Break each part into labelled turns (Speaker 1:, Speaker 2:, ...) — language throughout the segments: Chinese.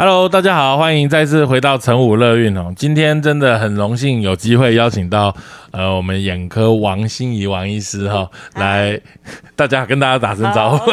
Speaker 1: Hello，大家好，欢迎再次回到成武乐运哦。今天真的很荣幸有机会邀请到呃我们眼科王心怡王医师哈来，大家跟大家打声招呼，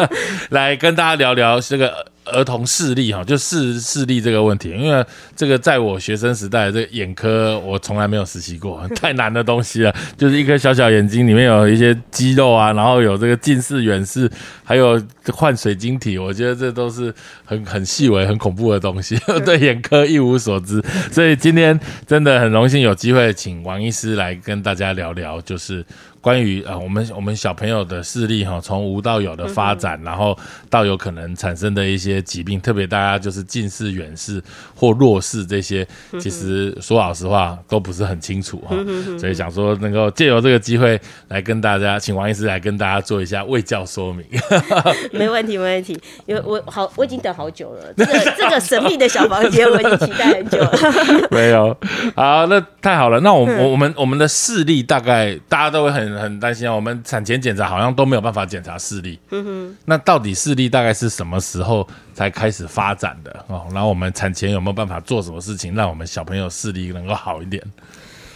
Speaker 1: 来跟大家聊聊这个。儿童视力哈，就视视力这个问题，因为这个在我学生时代，这个眼科我从来没有实习过，太难的东西了。就是一颗小小眼睛里面有一些肌肉啊，然后有这个近视、远视，还有换水晶体，我觉得这都是很很细微、很恐怖的东西，对眼科一无所知。所以今天真的很荣幸有机会请王医师来跟大家聊聊，就是。关于呃，我们我们小朋友的视力哈，从无到有的发展，然后到有可能产生的一些疾病，特别大家就是近视、远视或弱视这些，其实说老实话都不是很清楚哈，所以想说能够借由这个机会来跟大家，请王医师来跟大家做一下卫教说明。
Speaker 2: 没问题，没问题，因为我好我已经等好久了，这个 这个神秘的小房间我已经期待很久了。
Speaker 1: 没有，好，那太好了，那我我我们我们的视力大概大家都会很。很担心啊！我们产前检查好像都没有办法检查视力。嗯哼，那到底视力大概是什么时候才开始发展的哦？然后我们产前有没有办法做什么事情，让我们小朋友视力能够好一点？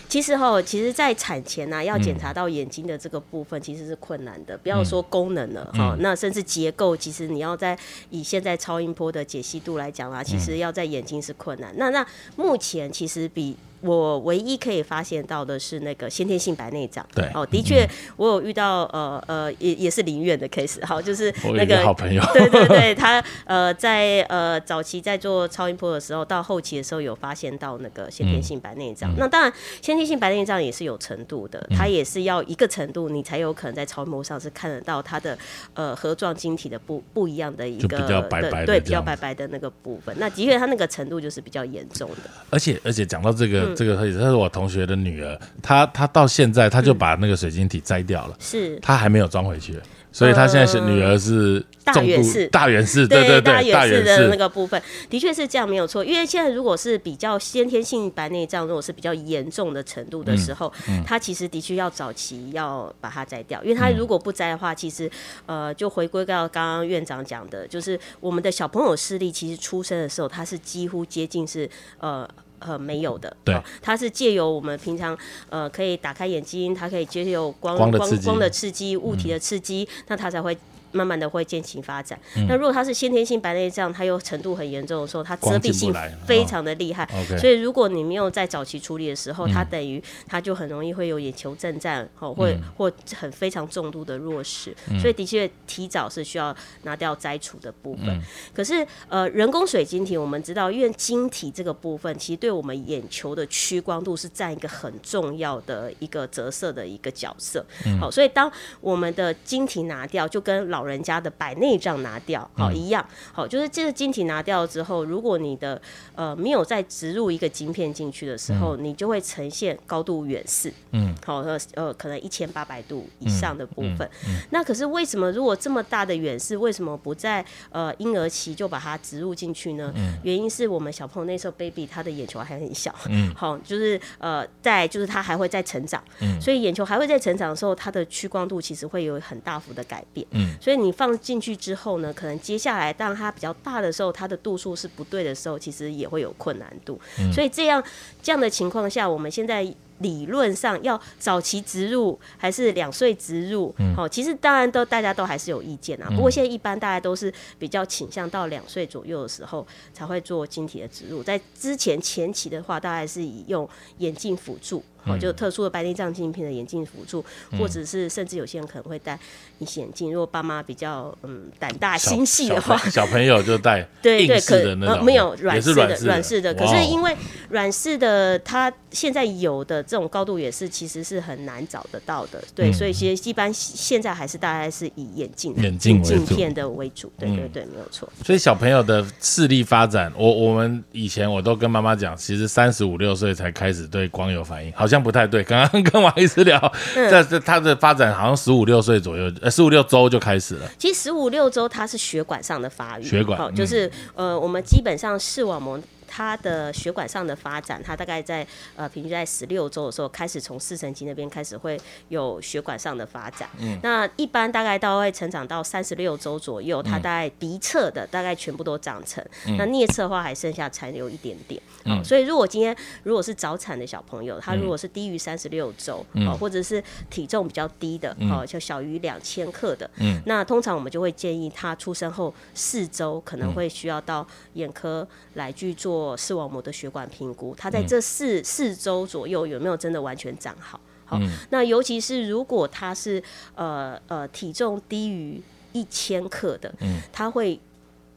Speaker 2: 其实哈，其实，在产前呢，要检查到眼睛的这个部分，其实是困难的。不要说功能了哈，那甚至结构，其实你要在以现在超音波的解析度来讲啊，其实要在眼睛是困难。那那目前其实比。我唯一可以发现到的是那个先天性白内障。
Speaker 1: 对，
Speaker 2: 哦，的确，我有遇到呃呃，也也是林院的 case，好，就是
Speaker 1: 那个好朋友。
Speaker 2: 对对对，他呃在呃早期在做超音波的时候，到后期的时候有发现到那个先天性白内障。那当然，先天性白内障也是有程度的，它也是要一个程度，你才有可能在超音波上是看得到它的呃核状晶体的不不一样的一个
Speaker 1: 比较白白
Speaker 2: 对比较白白的那个部分。那的确，它那个程度就是比较严重的。
Speaker 1: 而且而且讲到这个。这个可以，她是我同学的女儿，她她到现在，她就把那个水晶体摘掉了，
Speaker 2: 是，
Speaker 1: 她还没有装回去。所以她现在是女儿是
Speaker 2: 大远视，
Speaker 1: 大远视，对对对，
Speaker 2: 大远视的那个部分，的确是这样没有错。因为现在如果是比较先天性白内障，如果是比较严重的程度的时候，他其实的确要早期要把它摘掉，因为他如果不摘的话，其实呃就回归到刚刚院长讲的，就是我们的小朋友视力其实出生的时候，他是几乎接近是呃。呃，没有的，
Speaker 1: 对，
Speaker 2: 它是借由我们平常呃可以打开眼睛，它可以接有光光光的刺激、物体的刺激，那它才会。慢慢的会渐行发展。那如果它是先天性白内障，它又程度很严重的时候，它遮蔽性非常的厉害。所以如果你没有在早期处理的时候，它等于它就很容易会有眼球震颤，哦，或或很非常重度的弱视。所以的确提早是需要拿掉摘除的部分。可是呃，人工水晶体我们知道，因为晶体这个部分其实对我们眼球的屈光度是占一个很重要的一个折射的一个角色。好，所以当我们的晶体拿掉，就跟老老人家的白内障拿掉，好一样，好就是这个晶体拿掉之后，如果你的呃没有再植入一个晶片进去的时候，你就会呈现高度远视，嗯，好呃呃可能一千八百度以上的部分。那可是为什么如果这么大的远视，为什么不在呃婴儿期就把它植入进去呢？原因是我们小朋友那时候 baby 他的眼球还很小，嗯，好就是呃在就是他还会在成长，嗯，所以眼球还会在成长的时候，它的屈光度其实会有很大幅的改变，嗯。所以你放进去之后呢，可能接下来当它比较大的时候，它的度数是不对的时候，其实也会有困难度。所以这样这样的情况下，我们现在。理论上要早期植入还是两岁植入？好，其实当然都大家都还是有意见啊。不过现在一般大家都是比较倾向到两岁左右的时候才会做晶体的植入。在之前前期的话，大概是以用眼镜辅助，好，就特殊的白内障镜片的眼镜辅助，或者是甚至有些人可能会戴隐形眼镜。如果爸妈比较嗯胆大心细的话，
Speaker 1: 小朋友就戴
Speaker 2: 对对可
Speaker 1: 呃
Speaker 2: 没有软式
Speaker 1: 的
Speaker 2: 软式的，可是因为软式的它现在有的。这种高度也是其实是很难找得到的，对，所以其实一般现在还是大概是以眼镜、
Speaker 1: 眼镜镜
Speaker 2: 片的为主，对对对，没有错。
Speaker 1: 所以小朋友的视力发展，我我们以前我都跟妈妈讲，其实三十五六岁才开始对光有反应，好像不太对。刚刚跟王医师聊，这这他的发展好像十五六岁左右，呃，十五六周就开始了。
Speaker 2: 其实十五六周它是血管上的发育，
Speaker 1: 血管
Speaker 2: 就是呃，我们基本上视网膜。他的血管上的发展，他大概在呃平均在十六周的时候开始从视神经那边开始会有血管上的发展。嗯，那一般大概到会成长到三十六周左右，他大概鼻侧的大概全部都长成，那颞侧的话还剩下残留一点点。嗯，所以如果今天如果是早产的小朋友，他如果是低于三十六周，哦，或者是体重比较低的，哦，就小于两千克的，嗯，那通常我们就会建议他出生后四周可能会需要到眼科来去做视网膜的血管评估。它在这四四周左右有没有真的完全长好？好，那尤其是如果他是呃呃体重低于一千克的，嗯，他会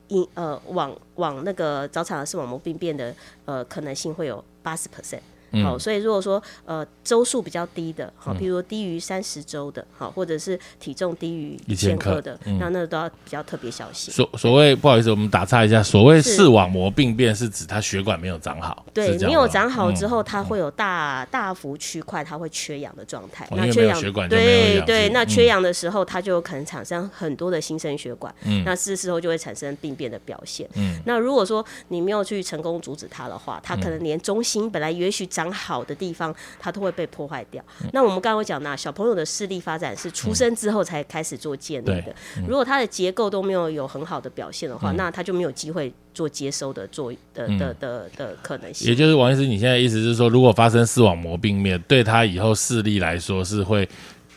Speaker 2: 引呃往往那个早产儿视网膜病变的呃可能性会有八十 percent。好，所以如果说呃周数比较低的，好，比如说低于三十周的，好，或者是体重低于一千克的，那那都要比较特别小心。
Speaker 1: 所所谓不好意思，我们打岔一下，所谓视网膜病变是指它血管没有长好，
Speaker 2: 对，没有长好之后，它会有大大幅区块它会缺氧的状态。
Speaker 1: 那缺氧血管
Speaker 2: 对对，那缺氧的时候，它就有可能产生很多的新生血管，嗯，那是时候就会产生病变的表现。嗯，那如果说你没有去成功阻止它的话，它可能连中心本来也许长。长好的地方，它都会被破坏掉。那我们刚刚讲那小朋友的视力发展是出生之后才开始做建立的。如果他的结构都没有有很好的表现的话，那他就没有机会做接收的做的的的的可能性。
Speaker 1: 也就是王医师，你现在意思是说，如果发生视网膜病变，对他以后视力来说是会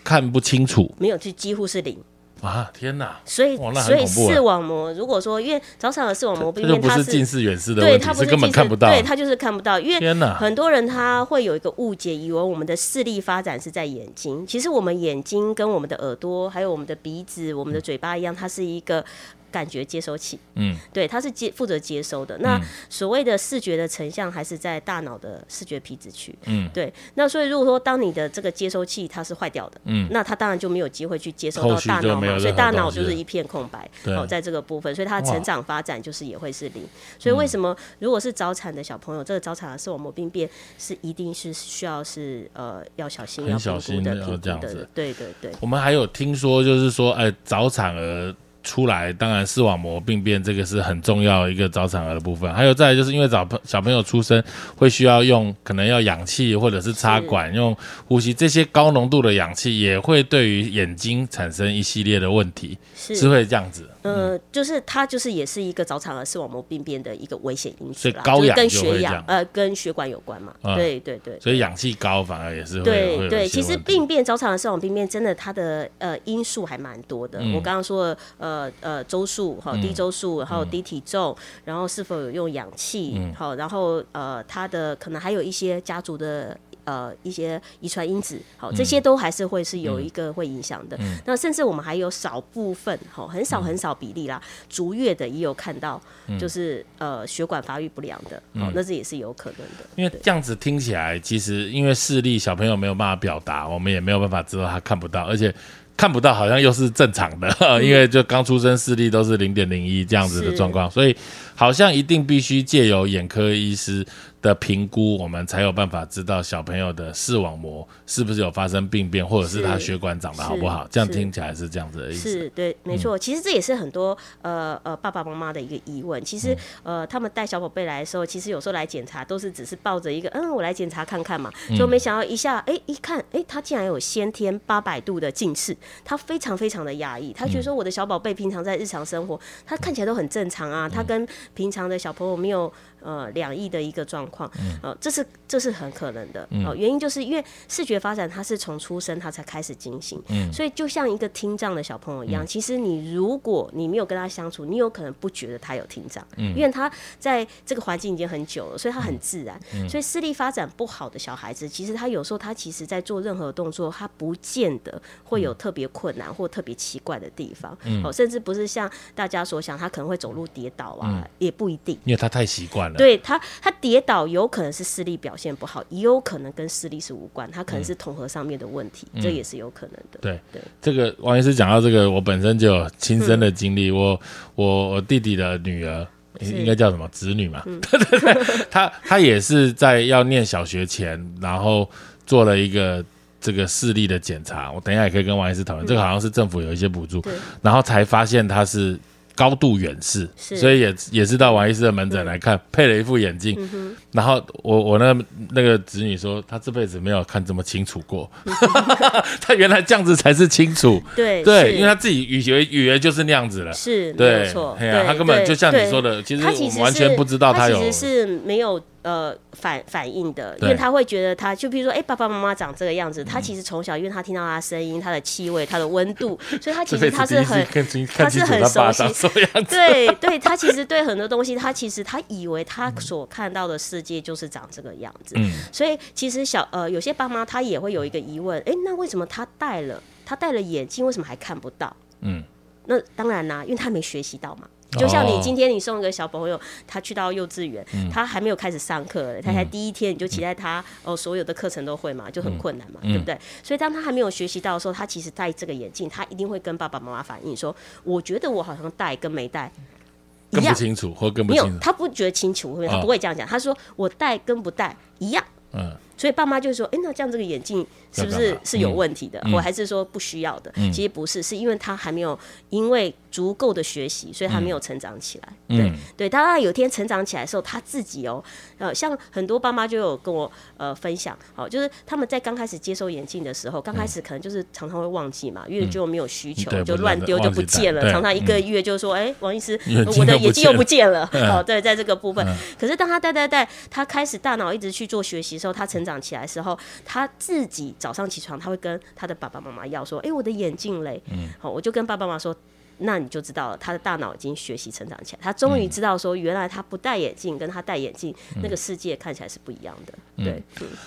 Speaker 1: 看不清楚，
Speaker 2: 没有，就几乎是零。
Speaker 1: 啊天哪！
Speaker 2: 所以所以视网膜，如果说因为早产的视网膜病变，
Speaker 1: 它是近视远视的对，它
Speaker 2: 不是
Speaker 1: 根本看不到，
Speaker 2: 对，它就是看不到。因为很多人他会有一个误解，以为我们的视力发展是在眼睛，其实我们眼睛跟我们的耳朵，还有我们的鼻子、我们的嘴巴一样，它是一个。感觉接收器，嗯，对，它是接负责接收的。那所谓的视觉的成像，还是在大脑的视觉皮质区，嗯，对。那所以如果说当你的这个接收器它是坏掉的，嗯，那它当然就没有机会去接收到大脑嘛，所以大脑就是一片空白。哦，在这个部分，所以它的成长发展就是也会是零。所以为什么如果是早产的小朋友，这个早产的视网膜病变是一定是需要是呃要小心要
Speaker 1: 小心
Speaker 2: 的
Speaker 1: 这样子。
Speaker 2: 对对对。
Speaker 1: 我们还有听说就是说，哎，早产儿。出来，当然视网膜病变这个是很重要一个早产儿的部分。还有再就是因为早朋小朋友出生会需要用，可能要氧气或者是插管用呼吸，这些高浓度的氧气也会对于眼睛产生一系列的问题，是会这样子。
Speaker 2: 呃，就是它就是也是一个早产儿视网膜病变的一个危险因素，
Speaker 1: 所以高氧
Speaker 2: 跟血氧呃跟血管有关嘛。对对对，
Speaker 1: 所以氧气高反而也是
Speaker 2: 对对。其实病变早产儿视网膜病变真的它的呃因素还蛮多的。我刚刚说的呃呃周数哈低周数，然后低体重，然后是否有用氧气，好，然后呃他的可能还有一些家族的。呃，一些遗传因子，好，这些都还是会是有一个会影响的。那甚至我们还有少部分，好，很少很少比例啦，逐月的也有看到，就是呃血管发育不良的，好，那这也是有可能的。
Speaker 1: 因为这样子听起来，其实因为视力小朋友没有办法表达，我们也没有办法知道他看不到，而且看不到好像又是正常的，因为就刚出生视力都是零点零一这样子的状况，所以好像一定必须借由眼科医师。的评估，我们才有办法知道小朋友的视网膜是不是有发生病变，或者是他血管长得好不好。这样听起来是这样子的意思。
Speaker 2: 是对，没错。其实这也是很多呃呃爸爸妈妈的一个疑问。其实呃，他们带小宝贝来的时候，其实有时候来检查都是只是抱着一个嗯，我来检查看看嘛，就没想到一下哎一看哎，他竟然有先天八百度的近视，他非常非常的压抑。他觉得说我的小宝贝平常在日常生活，他看起来都很正常啊，他跟平常的小朋友没有。呃，两亿的一个状况，呃，这是这是很可能的。哦，原因就是因为视觉发展它是从出生它才开始进行，所以就像一个听障的小朋友一样，其实你如果你没有跟他相处，你有可能不觉得他有听障，因为他在这个环境已经很久了，所以他很自然。所以视力发展不好的小孩子，其实他有时候他其实在做任何动作，他不见得会有特别困难或特别奇怪的地方。哦，甚至不是像大家所想，他可能会走路跌倒啊，也不一定，
Speaker 1: 因为他太习惯了。
Speaker 2: 对他，他跌倒有可能是视力表现不好，也有可能跟视力是无关，他可能是统合上面的问题，这也是有可能的。
Speaker 1: 对对，这个王医师讲到这个，我本身就有亲身的经历。我我我弟弟的女儿，应该叫什么子女嘛？对对对，他他也是在要念小学前，然后做了一个这个视力的检查。我等一下也可以跟王医师讨论，这个好像是政府有一些补助，然后才发现他是。高度远视，所以也也是到王医师的门诊来看，配了一副眼镜。然后我我那那个子女说，他这辈子没有看这么清楚过，他原来这样子才是清楚。
Speaker 2: 对
Speaker 1: 对，因为他自己以为以为就是那样子了，
Speaker 2: 是对没错。
Speaker 1: 对啊，他根本就像你说的，其实我们完全不知道他有，
Speaker 2: 其实是没有。呃，反反应的，因为他会觉得他，就比如说，哎，爸爸妈妈长这个样子，他其实从小，因为他听到他声音、他的气味、他的温度，所以他其实他是很，他是很熟悉。对 对，他其实对很多东西，他其实他以为他所看到的世界就是长这个样子。嗯，所以其实小呃，有些爸妈他也会有一个疑问，哎，那为什么他戴了他戴了眼镜，为什么还看不到？嗯，那当然啦，因为他没学习到嘛。就像你今天你送一个小朋友，他去到幼稚园，他还没有开始上课，他才第一天，你就期待他哦，所有的课程都会嘛，就很困难嘛，对不对？所以当他还没有学习到的时候，他其实戴这个眼镜，他一定会跟爸爸妈妈反映说：“我觉得我好像戴跟没戴
Speaker 1: 一样清楚，或更不清楚。”
Speaker 2: 他不觉得清楚，他不会这样讲。他说：“我戴跟不戴一样。”嗯。所以爸妈就说：“哎，那这样这个眼镜是不是是有问题的？我还是说不需要的？其实不是，是因为他还没有因为足够的学习，所以他没有成长起来。对对，当他有天成长起来的时候，他自己哦，呃，像很多爸妈就有跟我呃分享，好，就是他们在刚开始接收眼镜的时候，刚开始可能就是常常会忘记嘛，因为就没有需求，就乱丢就不见了。常常一个月就说：哎，王医师，我的眼镜又不见了。哦，对，在这个部分，可是当他戴戴戴，他开始大脑一直去做学习的时候，他成。长起来的时候，他自己早上起床，他会跟他的爸爸妈妈要说：“哎，我的眼镜嘞。”嗯，好，我就跟爸爸妈妈说。那你就知道了，他的大脑已经学习成长起来，他终于知道说，原来他不戴眼镜跟他戴眼镜那个世界看起来是不一样的。对，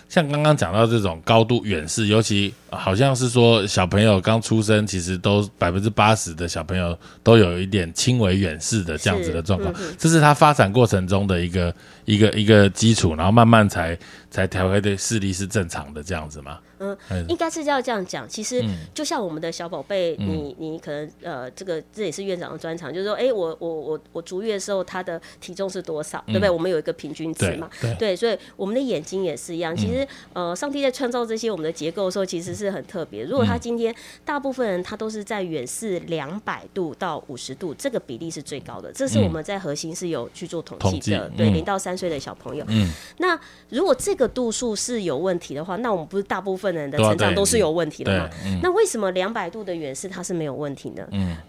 Speaker 1: 像刚刚讲到这种高度远视，尤其好像是说小朋友刚出生，其实都百分之八十的小朋友都有一点轻微远视的这样子的状况，这是他发展过程中的一个一个一个基础，然后慢慢才才调回的视力是正常的这样子吗？
Speaker 2: 嗯，应该是要这样讲。其实就像我们的小宝贝，你你可能呃，这个这也是院长的专长，就是说，哎，我我我我足月的时候，他的体重是多少，对不对？我们有一个平均值嘛，对，所以我们的眼睛也是一样。其实呃，上帝在创造这些我们的结构的时候，其实是很特别。如果他今天大部分人他都是在远视两百度到五十度，这个比例是最高的。这是我们在核心是有去做统计的，对，零到三岁的小朋友。嗯，那如果这个度数是有问题的话，那我们不是大部分。人的成长都是有问题的嘛？那为什么两百度的远视它是没有问题呢？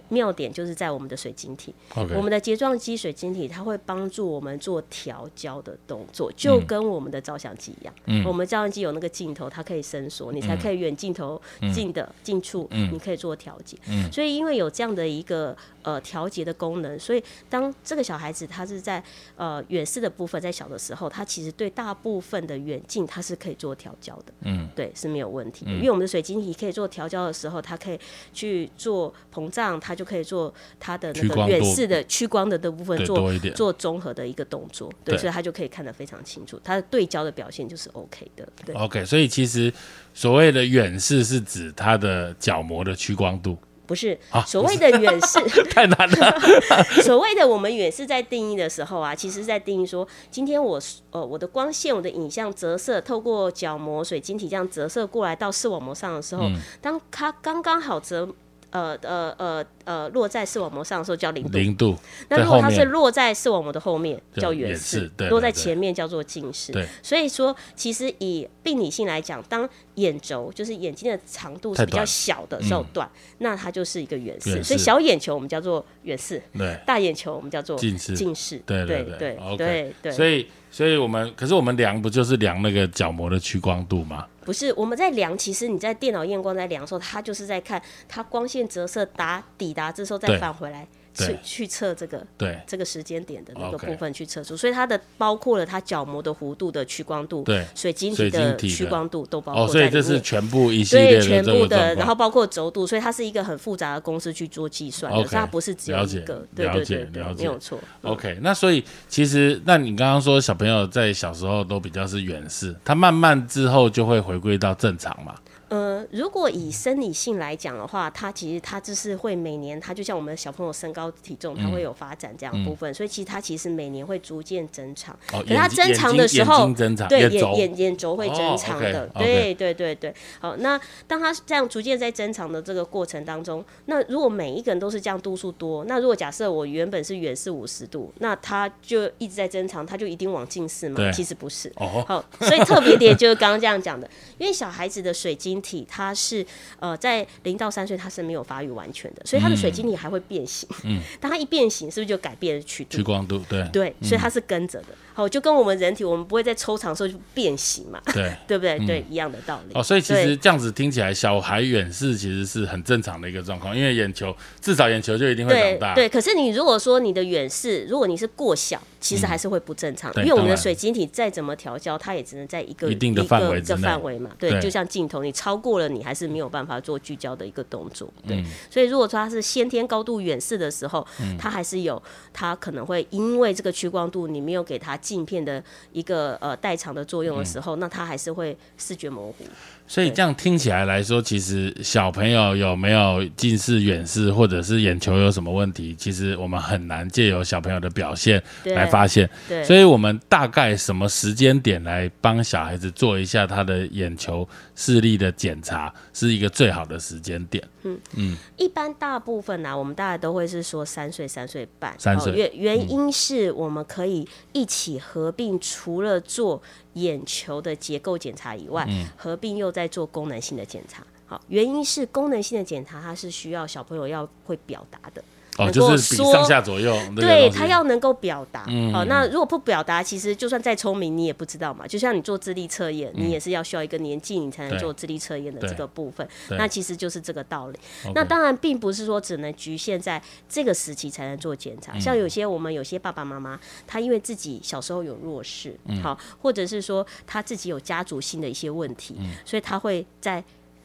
Speaker 2: 妙点就是在我们的水晶体，我们的睫状肌水晶体，它会帮助我们做调焦的动作，就跟我们的照相机一样。嗯我们照相机有那个镜头，它可以伸缩，你才可以远镜头近的近处，你可以做调节。所以因为有这样的一个呃调节的功能，所以当这个小孩子他是在呃远视的部分，在小的时候，他其实对大部分的远近它是可以做调焦的。嗯，对，是。没有问题，因为我们的水晶体可以做调焦的时候，它可以去做膨胀，它就可以做它的那个远视的屈光的的部分做做综合的一个动作，对，所以它就可以看得非常清楚，它的对焦的表现就是 OK 的。对
Speaker 1: ，OK，所以其实所谓的远视是指它的角膜的屈光度。
Speaker 2: 不是所谓的远视
Speaker 1: 太难了。
Speaker 2: 所谓的我们远视在定义的时候啊，其实在定义说，今天我呃我的光线、我的影像折射透过角膜、水晶体这样折射过来到视网膜上的时候，当它刚刚好折。呃呃呃呃，落在视网膜上的时候叫零度。
Speaker 1: 零度。
Speaker 2: 那如果它是落在视网膜的后面，叫远视；落在前面叫做近视。对。所以说，其实以病理性来讲，当眼轴就是眼睛的长度是比较小的时候短，那它就是一个远视。所以小眼球我们叫做远视，
Speaker 1: 对。
Speaker 2: 大眼球我们叫做
Speaker 1: 近视。
Speaker 2: 近视。
Speaker 1: 对对
Speaker 2: 对。对对。
Speaker 1: 所以，所以我们可是我们量不就是量那个角膜的屈光度吗？
Speaker 2: 不是，我们在量，其实你在电脑验光在量的时候，它就是在看它光线折射达抵达之后再返回来。去去测这个
Speaker 1: 对
Speaker 2: 这个时间点的那个部分去测出，所以它的包括了它角膜的弧度的屈光度，
Speaker 1: 对
Speaker 2: 水晶体的屈光度都包括
Speaker 1: 在里面。所以这是全部一系列
Speaker 2: 的全部的，然后包括轴度，所以它是一个很复杂的公式去做计算的，它不是只有一个。对对对，没有错。
Speaker 1: OK，那所以其实那你刚刚说小朋友在小时候都比较是远视，他慢慢之后就会回归到正常嘛？
Speaker 2: 呃，如果以生理性来讲的话，它其实它就是会每年，它就像我们小朋友身高体重，它会有发展这样部分，所以其实它其实每年会逐渐增长。
Speaker 1: 哦，
Speaker 2: 可它增长的时候，对
Speaker 1: 眼
Speaker 2: 眼眼轴会增长的，对对对对。好，那当它这样逐渐在增长的这个过程当中，那如果每一个人都是这样度数多，那如果假设我原本是远视五十度，那它就一直在增长，它就一定往近视吗？其实不是。哦。好，所以特别点就是刚刚这样讲的，因为小孩子的水晶。体它是呃在零到三岁它是没有发育完全的，所以它的水晶体还会变形。嗯，当它一变形，是不是就改变了曲度？
Speaker 1: 屈光度对
Speaker 2: 对，所以它是跟着的。好，就跟我们人体，我们不会在抽长时候就变形嘛？
Speaker 1: 对，
Speaker 2: 对不对？对，一样的道理。
Speaker 1: 哦，所以其实这样子听起来，小孩远视其实是很正常的一个状况，因为眼球至少眼球就一定会长大。
Speaker 2: 对，可是你如果说你的远视，如果你是过小，其实还是会不正常，因为我们的水晶体再怎么调焦，它也只能在一个
Speaker 1: 一定的范围
Speaker 2: 的范围嘛。对，就像镜头，你超过了，你还是没有办法做聚焦的一个动作。对，所以如果说它是先天高度远视的时候，它还是有，它可能会因为这个屈光度，你没有给它镜片的。一个呃代偿的作用的时候，那它还是会视觉模糊。
Speaker 1: 所以这样听起来来说，其实小朋友有没有近视、远视，或者是眼球有什么问题，其实我们很难借由小朋友的表现来发现。
Speaker 2: 对，
Speaker 1: 所以我们大概什么时间点来帮小孩子做一下他的眼球视力的检查，是一个最好的时间点。嗯
Speaker 2: 嗯，一般大部分呢，我们大概都会是说三岁、三岁半。
Speaker 1: 三岁
Speaker 2: 原原因是我们可以一起合并，除了做。眼球的结构检查以外，合并又在做功能性的检查。好，原因是功能性的检查，它是需要小朋友要会表达的。
Speaker 1: 哦，就是比上下左右，
Speaker 2: 对他要能够表达。好，那如果不表达，其实就算再聪明，你也不知道嘛。就像你做智力测验，你也是要需要一个年纪，你才能做智力测验的这个部分。那其实就是这个道理。那当然并不是说只能局限在这个时期才能做检查。像有些我们有些爸爸妈妈，他因为自己小时候有弱势，好，或者是说他自己有家族性的一些问题，所以他会在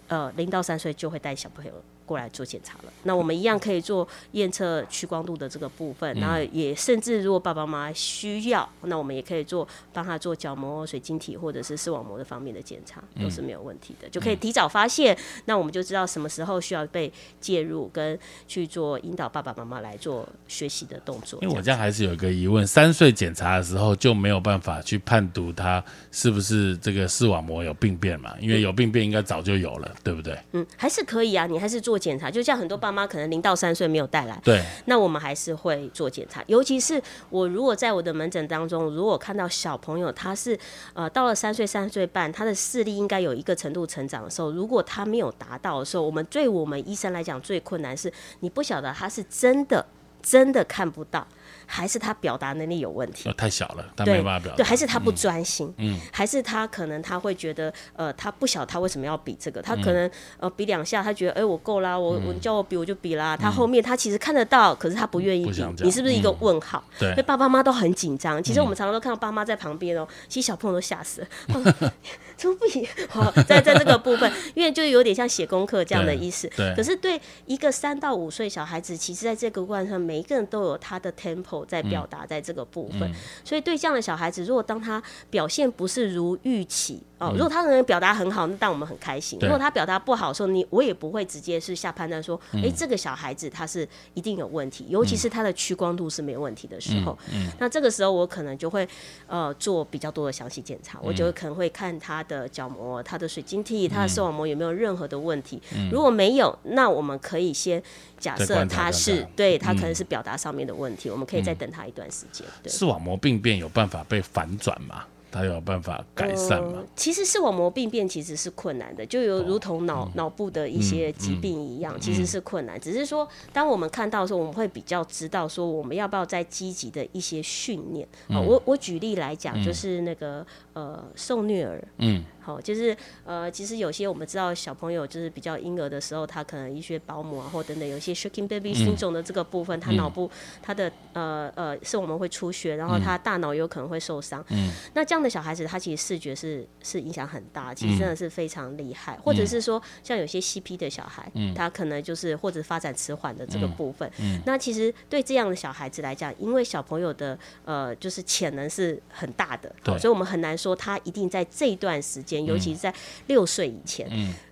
Speaker 2: 呃零到三岁就会带小朋友。过来做检查了，那我们一样可以做验测屈光度的这个部分，然后也甚至如果爸爸妈妈需要，那我们也可以做帮他做角膜、水晶体或者是视网膜的方面的检查，都是没有问题的，就可以提早发现，那我们就知道什么时候需要被介入，跟去做引导爸爸妈妈来做学习的动作。
Speaker 1: 因为我这样还是有一个疑问，三岁检查的时候就没有办法去判读他是不是这个视网膜有病变嘛？因为有病变应该早就有了，对不对？
Speaker 2: 嗯，还是可以啊，你还是做。做检查，就像很多爸妈可能零到三岁没有带来，
Speaker 1: 对，
Speaker 2: 那我们还是会做检查。尤其是我如果在我的门诊当中，如果看到小朋友他是呃到了三岁三岁半，他的视力应该有一个程度成长的时候，如果他没有达到的时候，我们对我们医生来讲最困难是，你不晓得他是真的真的看不到。还是他表达能力有问题，
Speaker 1: 太小了，他没办法表达。
Speaker 2: 对，还是他不专心，嗯，还是他可能他会觉得，呃，他不晓他为什么要比这个，他可能呃比两下，他觉得哎我够啦，我我叫我比我就比啦，他后面他其实看得到，可是他不愿意比，你是不是一个问号？
Speaker 1: 对，
Speaker 2: 所以爸爸妈妈都很紧张。其实我们常常都看到爸妈在旁边哦，其实小朋友都吓死了。怎么不比？好，在在这个部分，因为就有点像写功课这样的意思。
Speaker 1: 对。
Speaker 2: 可是对一个三到五岁小孩子，其实在这个过程上，每一个人都有他的 tempo 在表达，在这个部分。所以对这样的小孩子，如果当他表现不是如预期。哦，如果他能表达很好，那但我们很开心。如果他表达不好的时候，你我也不会直接是下判断说，哎，这个小孩子他是一定有问题，尤其是他的屈光度是没有问题的时候。嗯那这个时候我可能就会呃做比较多的详细检查，我就可能会看他的角膜、它的水晶体、它的视网膜有没有任何的问题。如果没有，那我们可以先假设它是对它可能是表达上面的问题，我们可以再等他一段时间。
Speaker 1: 视网膜病变有办法被反转吗？他有办法改善吗？
Speaker 2: 其实视网膜病变其实是困难的，就有如同脑脑部的一些疾病一样，其实是困难。只是说，当我们看到的时候，我们会比较知道说，我们要不要再积极的一些训练。我我举例来讲，就是那个呃，受虐儿，嗯。好，就是呃，其实有些我们知道小朋友就是比较婴儿的时候，他可能一些保姆啊，或等等，有些 shaking baby 心种的这个部分，他脑部他的呃呃是我们会出血，然后他大脑有可能会受伤。嗯，那这样的小孩子，他其实视觉是是影响很大，其实真的是非常厉害。或者是说，像有些 CP 的小孩，他可能就是或者发展迟缓的这个部分。嗯，那其实对这样的小孩子来讲，因为小朋友的呃就是潜能是很大的，所以我们很难说他一定在这段时间。尤其是在六岁以前，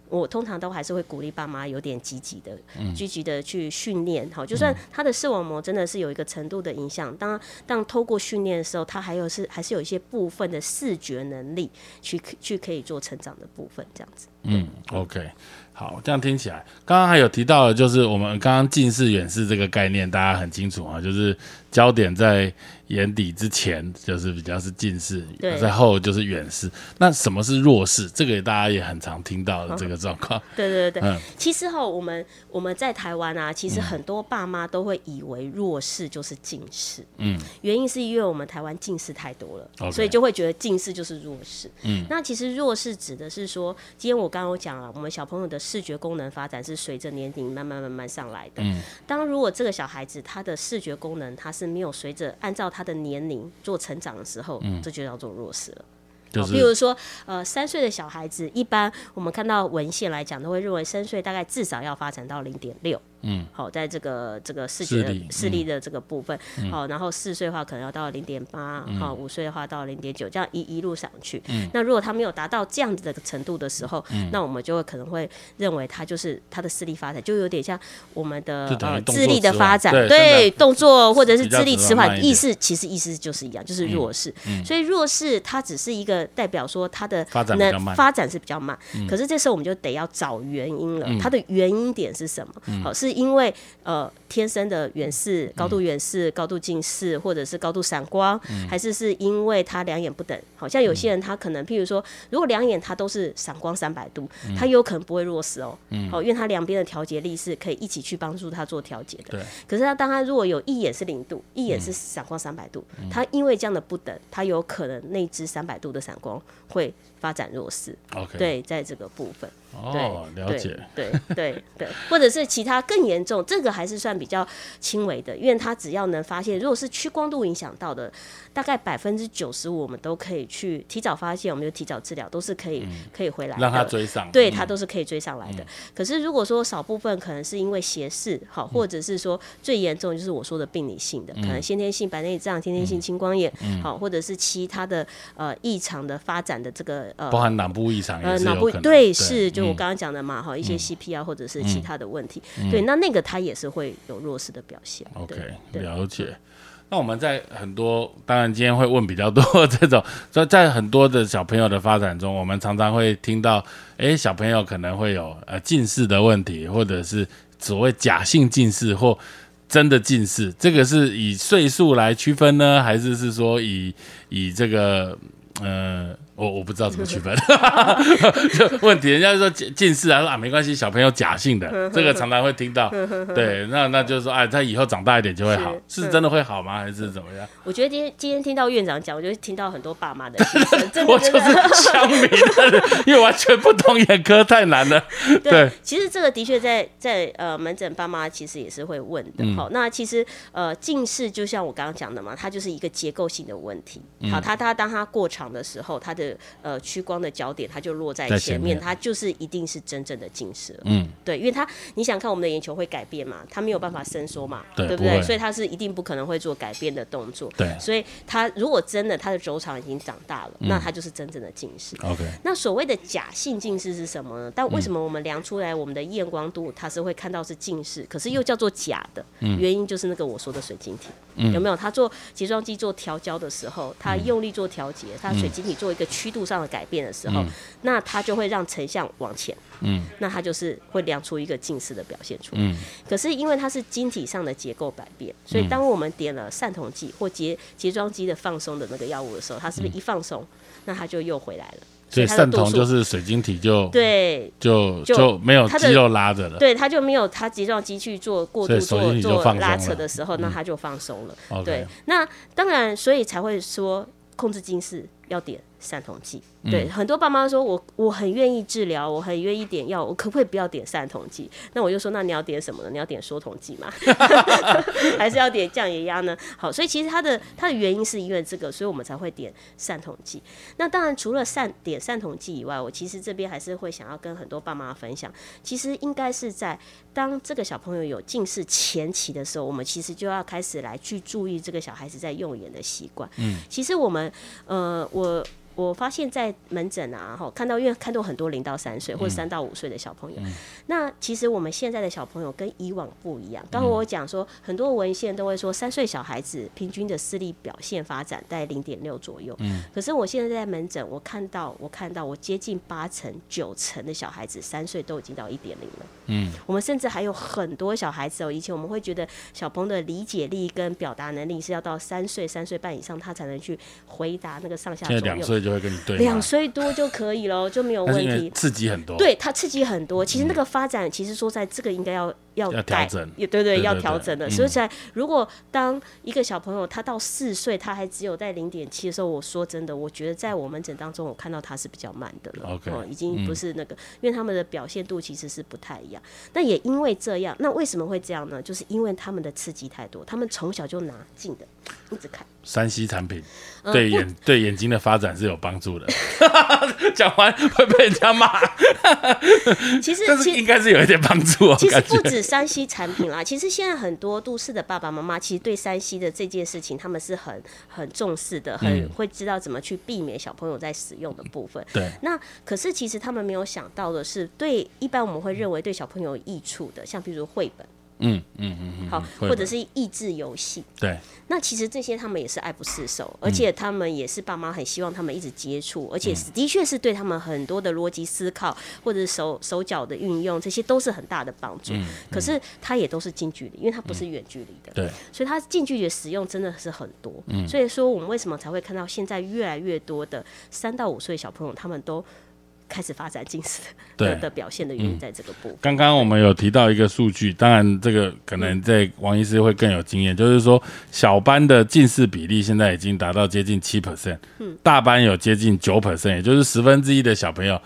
Speaker 2: 我通常都还是会鼓励爸妈有点积极的、积极的去训练。好，就算他的视网膜真的是有一个程度的影响，当当透过训练的时候，他还有是还是有一些部分的视觉能力去去可以做成长的部分，这样子。
Speaker 1: 嗯，OK。好，这样听起来，刚刚还有提到的，就是我们刚刚近视、远视这个概念，大家很清楚啊，就是焦点在。眼底之前就是比较是近视，在后就是远视。那什么是弱视？这个大家也很常听到的这个状况。
Speaker 2: 对对对嗯，其实哈，我们我们在台湾啊，其实很多爸妈都会以为弱视就是近视。嗯，原因是因为我们台湾近视太多了，所以就会觉得近视就是弱视。嗯，那其实弱视指的是说，今天我刚刚讲了，我们小朋友的视觉功能发展是随着年龄慢慢慢慢上来的。嗯，当如果这个小孩子他的视觉功能他是没有随着按照他的年龄做成长的时候，这就叫做弱势了。好，比如说，呃，三岁的小孩子，一般我们看到文献来讲，都会认为三岁大概至少要发展到零点六。嗯，好，在这个这个视觉视力的这个部分，好，然后四岁的话可能要到零点八，好，五岁的话到零点九，这样一一路上去。那如果他没有达到这样子的程度的时候，那我们就会可能会认为他就是他的视力发展就有点像我们的呃智力的发展，对动作或者是智力迟缓，意识其实意思就是一样，就是弱视。所以弱势它只是一个代表说他的
Speaker 1: 发展
Speaker 2: 发展是比较慢，可是这时候我们就得要找原因了，它的原因点是什么？好是。因为呃，天生的远视、高度远视、高度近视，或者是高度散光，还是是因为他两眼不等？好像有些人他可能，譬如说，如果两眼他都是散光三百度，他有可能不会弱视哦。好，因为他两边的调节力是可以一起去帮助他做调节的。
Speaker 1: 对。
Speaker 2: 可是他当他如果有一眼是零度，一眼是散光三百度，他因为这样的不等，他有可能那只三百度的散光会发展弱视。
Speaker 1: OK。
Speaker 2: 对，在这个部分。
Speaker 1: 哦，了解，
Speaker 2: 对对对，或者是其他更严重，这个还是算比较轻微的，因为它只要能发现，如果是屈光度影响到的，大概百分之九十五，我们都可以去提早发现，我们就提早治疗，都是可以可以回来，
Speaker 1: 让他追上，
Speaker 2: 对他都是可以追上来的。可是如果说少部分可能是因为斜视，好，或者是说最严重就是我说的病理性的，可能先天性白内障、先天性青光眼，好，或者是其他的呃异常的发展的这个呃，
Speaker 1: 包含脑部异常，呃，脑部
Speaker 2: 对是就。我刚刚讲的嘛，哈，一些 CP 啊，或者是其他的问题，对，那那个他也是会有弱势的表现。
Speaker 1: OK，了解。那我们在很多，当然今天会问比较多这种，在 在很多的小朋友的发展中，我们常常会听到，哎，小朋友可能会有呃近视的问题，或者是所谓假性近视或真的近视，这个是以岁数来区分呢，还是是说以以这个呃？我我不知道怎么区分，就问题，人家说近近视啊，说啊没关系，小朋友假性的，这个常常会听到，对，那那就是说，哎，他以后长大一点就会好，是真的会好吗？还是怎么样？
Speaker 2: 我觉得今天今天听到院长讲，我就听到很多爸妈的，
Speaker 1: 我就是乡民，因为完全不懂眼科太难了。对，
Speaker 2: 其实这个的确在在呃门诊爸妈其实也是会问的。好，那其实呃近视就像我刚刚讲的嘛，它就是一个结构性的问题。好，它它当它过长的时候，它的呃，屈光的焦点，它就落在前面，它就是一定是真正的近视了。嗯，对，因为它你想看我们的眼球会改变嘛，它没有办法伸缩嘛，对不对？所以它是一定不可能会做改变的动作。
Speaker 1: 对，
Speaker 2: 所以它如果真的它的轴长已经长大了，那它就是真正的近视。
Speaker 1: OK，
Speaker 2: 那所谓的假性近视是什么呢？但为什么我们量出来我们的验光度它是会看到是近视，可是又叫做假的？原因就是那个我说的水晶体，有没有？他做睫状肌做调焦的时候，他用力做调节，他水晶体做一个曲度上的改变的时候，那它就会让成像往前，嗯，那它就是会量出一个近视的表现出来。嗯，可是因为它是晶体上的结构改变，所以当我们点了散瞳剂或睫睫状肌的放松的那个药物的时候，它是不是一放松，那它就又回来了？
Speaker 1: 所以散瞳就是水晶体就
Speaker 2: 对，
Speaker 1: 就就没有肌肉拉着了，
Speaker 2: 对，它就没有它睫状肌去做过度做做拉扯的时候，那它就放松了。对，那当然，所以才会说控制近视要点。散瞳剂，对很多爸妈说，我我很愿意治疗，我很愿意点药，我可不可以不要点散瞳剂？那我就说，那你要点什么呢？你要点缩瞳剂吗？还是要点降眼压呢？好，所以其实它的它的原因是因为这个，所以我们才会点散瞳剂。那当然，除了散点散瞳剂以外，我其实这边还是会想要跟很多爸妈分享，其实应该是在当这个小朋友有近视前期的时候，我们其实就要开始来去注意这个小孩子在用眼的习惯。嗯，其实我们呃，我。我发现，在门诊啊，哈，看到因为看到很多零到三岁或者三到五岁的小朋友，那其实我们现在的小朋友跟以往不一样。刚刚我讲说，很多文献都会说，三岁小孩子平均的视力表现发展在零点六左右。嗯。可是我现在在门诊，我看到，我看到，我接近八成、九成的小孩子三岁都已经到一点零了。嗯。我们甚至还有很多小孩子哦，以前我们会觉得小朋友的理解力跟表达能力是要到三岁、三岁半以上，他才能去回答那个上下左右。
Speaker 1: 就会跟你对，
Speaker 2: 两岁多就可以了，就没有问题。
Speaker 1: 刺激很多，
Speaker 2: 对他刺激很多。其实那个发展，其实说在这个应该要
Speaker 1: 要调整，
Speaker 2: 也对对，要调整的。所以在如果当一个小朋友他到四岁，他还只有在零点七的时候，我说真的，我觉得在我们诊当中，我看到他是比较慢的了。
Speaker 1: OK，
Speaker 2: 已经不是那个，因为他们的表现度其实是不太一样。那也因为这样，那为什么会这样呢？就是因为他们的刺激太多，他们从小就拿近的一直看。
Speaker 1: 山西产品对眼对眼睛的发展是有帮助的。讲完会被人家骂。
Speaker 2: 其实
Speaker 1: 应该是有一点帮助。
Speaker 2: 其实不止山西产品啦，其实现在很多都市的爸爸妈妈其实对山西的这件事情，他们是很很重视的，很会知道怎么去避免小朋友在使用的部分。
Speaker 1: 对。
Speaker 2: 那可是其实他们没有想到的是，对一般我们会认为对小朋友有益处的，像比如绘本。嗯嗯嗯嗯，好，或者是益智游戏，
Speaker 1: 对，
Speaker 2: 那其实这些他们也是爱不释手，而且他们也是爸妈很希望他们一直接触，而且的确是对他们很多的逻辑思考或者手手脚的运用，这些都是很大的帮助。可是它也都是近距离，因为它不是远距离的，
Speaker 1: 对，
Speaker 2: 所以它近距离的使用真的是很多。嗯，所以说我们为什么才会看到现在越来越多的三到五岁小朋友，他们都。开始发展近视的的表现的原因，在这个部分。
Speaker 1: 刚刚我们有提到一个数据，当然这个可能在王医师会更有经验，就是说小班的近视比例现在已经达到接近七 percent，嗯，大班有接近九 percent，也就是十分之一的小朋友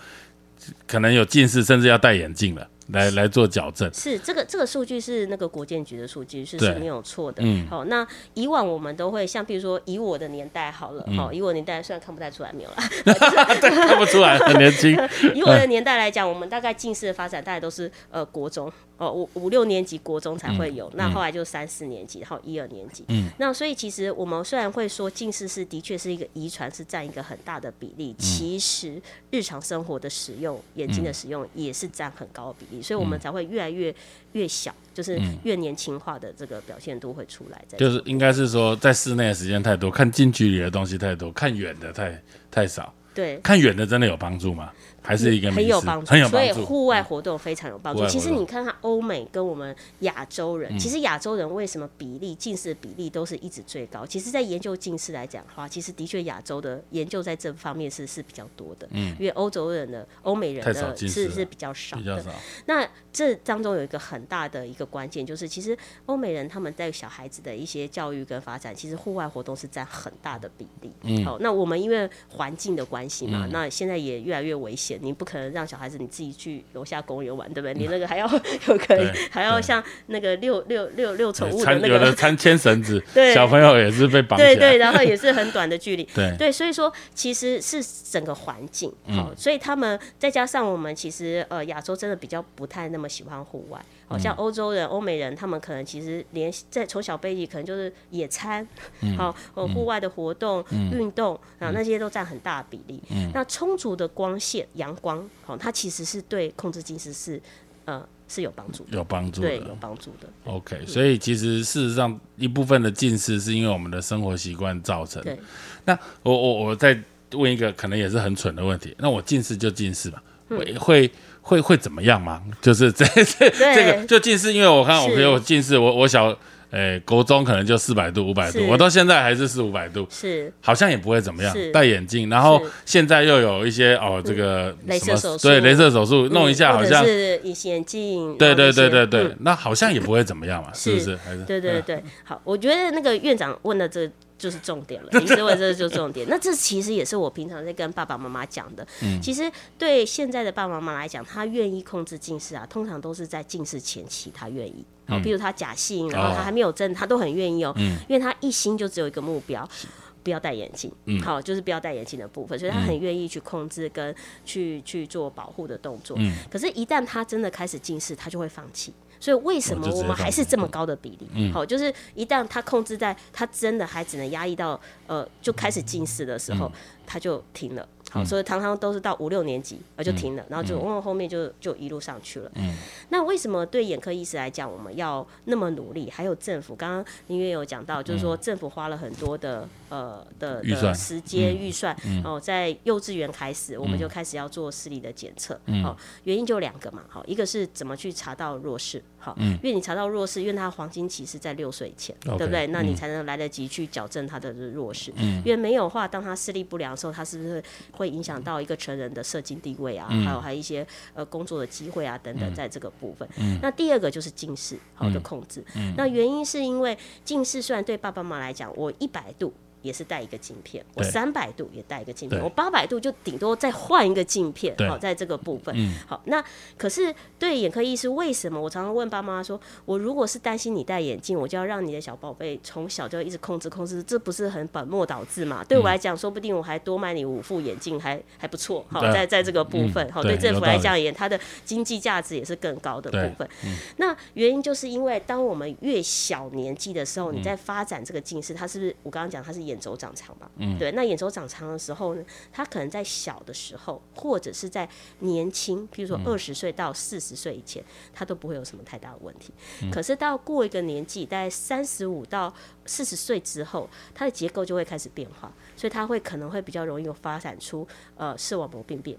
Speaker 1: 可能有近视，甚至要戴眼镜了。来来做矫正，
Speaker 2: 是这个这个数据是那个国建局的数据，是是没有错的。嗯，好，那以往我们都会像，比如说以我的年代好了，好，以我年代虽然看不太出来没有了，
Speaker 1: 看不出来很年轻。
Speaker 2: 以我的年代来讲，我们大概近视的发展大概都是呃国中。哦，五五六年级国中才会有，那后来就三四年级，然后一二年级。嗯，那所以其实我们虽然会说近视是的确是一个遗传，是占一个很大的比例，其实日常生活的使用眼睛的使用也是占很高的比例，所以我们才会越来越越小，就是越年轻化的这个表现度会出来。
Speaker 1: 就是应该是说，在室内的时间太多，看近距离的东西太多，看远的太太少。
Speaker 2: 对，
Speaker 1: 看远的真的有帮助吗？还是一个
Speaker 2: 很有帮助，
Speaker 1: 很有
Speaker 2: 帮助。所以户外活动非常有帮助。其实你看看欧美跟我们亚洲人，其实亚洲人为什么比例近视比例都是一直最高？其实，在研究近视来讲的话，其实的确亚洲的研究在这方面是是比较多的。嗯，因为欧洲人的、欧美人的是是比较少的。那这当中有一个很大的一个关键，就是其实欧美人他们在小孩子的一些教育跟发展，其实户外活动是占很大的比例。嗯，好，那我们因为环境的关系嘛，那现在也越来越危险。你不可能让小孩子你自己去楼下公园玩，对不对？你那个还要 有可能还要像那个遛遛遛遛宠物的那个，
Speaker 1: 有的牵牵绳子，对，小朋友也是被绑。
Speaker 2: 对对，然后也是很短的距离。
Speaker 1: 对
Speaker 2: 对，所以说其实是整个环境好，所以他们再加上我们其实呃亚洲真的比较不太那么喜欢户外，好像欧洲人、欧美人他们可能其实连在从小背景可能就是野餐，好哦户外的活动、运动啊那些都占很大的比例。那充足的光线阳。光，好，它其实是对控制近视是，呃，是有帮助，
Speaker 1: 有帮助，
Speaker 2: 对，有帮助的。
Speaker 1: OK，所以其实事实上一部分的近视是因为我们的生活习惯造成。
Speaker 2: 对，
Speaker 1: 那我我我再问一个可能也是很蠢的问题，那我近视就近视吧，会会会会怎么样吗？就是这这这个就近视，因为我看我朋友近视，我我小。哎，国中可能就四百度、五百度，我到现在还是四五百度，
Speaker 2: 是
Speaker 1: 好像也不会怎么样。戴眼镜，然后现在又有一些哦，这个
Speaker 2: 什么手
Speaker 1: 术，对，镭射手术弄一下，好像
Speaker 2: 是隐形眼镜。
Speaker 1: 对对对对对，那好像也不会怎么样嘛，是不是？还是
Speaker 2: 对对对，好，我觉得那个院长问的这。就是重点了，医师问这就重点。那这其实也是我平常在跟爸爸妈妈讲的。嗯，其实对现在的爸爸妈妈来讲，他愿意控制近视啊，通常都是在近视前期，他愿意。好，比如他假性，然后他还没有真，他都很愿意哦。嗯，因为他一心就只有一个目标，不要戴眼镜。嗯，好，就是不要戴眼镜的部分，所以他很愿意去控制跟去去做保护的动作。嗯，可是，一旦他真的开始近视，他就会放弃。所以为什么我们还是这么高的比例？好，就是一旦他控制在他真的还只能压抑到呃就开始近视的时候，他就停了。好，所以常常都是到五六年级，呃就停了，然后就往后面就就一路上去了。嗯，那为什么对眼科医师来讲，我们要那么努力？还有政府，刚刚林院有讲到，就是说政府花了很多的呃的的时间预算，哦，在幼稚园开始，我们就开始要做视力的检测。好，原因就两个嘛，好，一个是怎么去查到弱视，好，因为你查到弱视，因为它黄金期是在六岁前，对不对？那你才能来得及去矫正他的弱视。嗯，因为没有话，当他视力不良的时候，他是不是？会影响到一个成人的社经地位啊，还有还有一些呃工作的机会啊等等，在这个部分。那第二个就是近视好的控制。那原因是因为近视虽然对爸爸妈妈来讲，我一百度。也是带一个镜片，我三百度也带一个镜片，我八百度就顶多再换一个镜片。好，在这个部分，好，那可是对眼科医师，为什么我常常问爸妈说，我如果是担心你戴眼镜，我就要让你的小宝贝从小就一直控制控制，这不是很本末倒置嘛？对我来讲，说不定我还多买你五副眼镜，还还不错。好，在在这个部分，好，对政府来讲也，它的经济价值也是更高的部分。那原因就是因为当我们越小年纪的时候，你在发展这个近视，它是不是我刚刚讲它是。眼轴长长吧，嗯，对，那眼轴长长的时候呢，他可能在小的时候，或者是在年轻，比如说二十岁到四十岁以前，他都不会有什么太大的问题。可是到过一个年纪，大概三十五到四十岁之后，它的结构就会开始变化，所以它会可能会比较容易有发展出呃视网膜病变。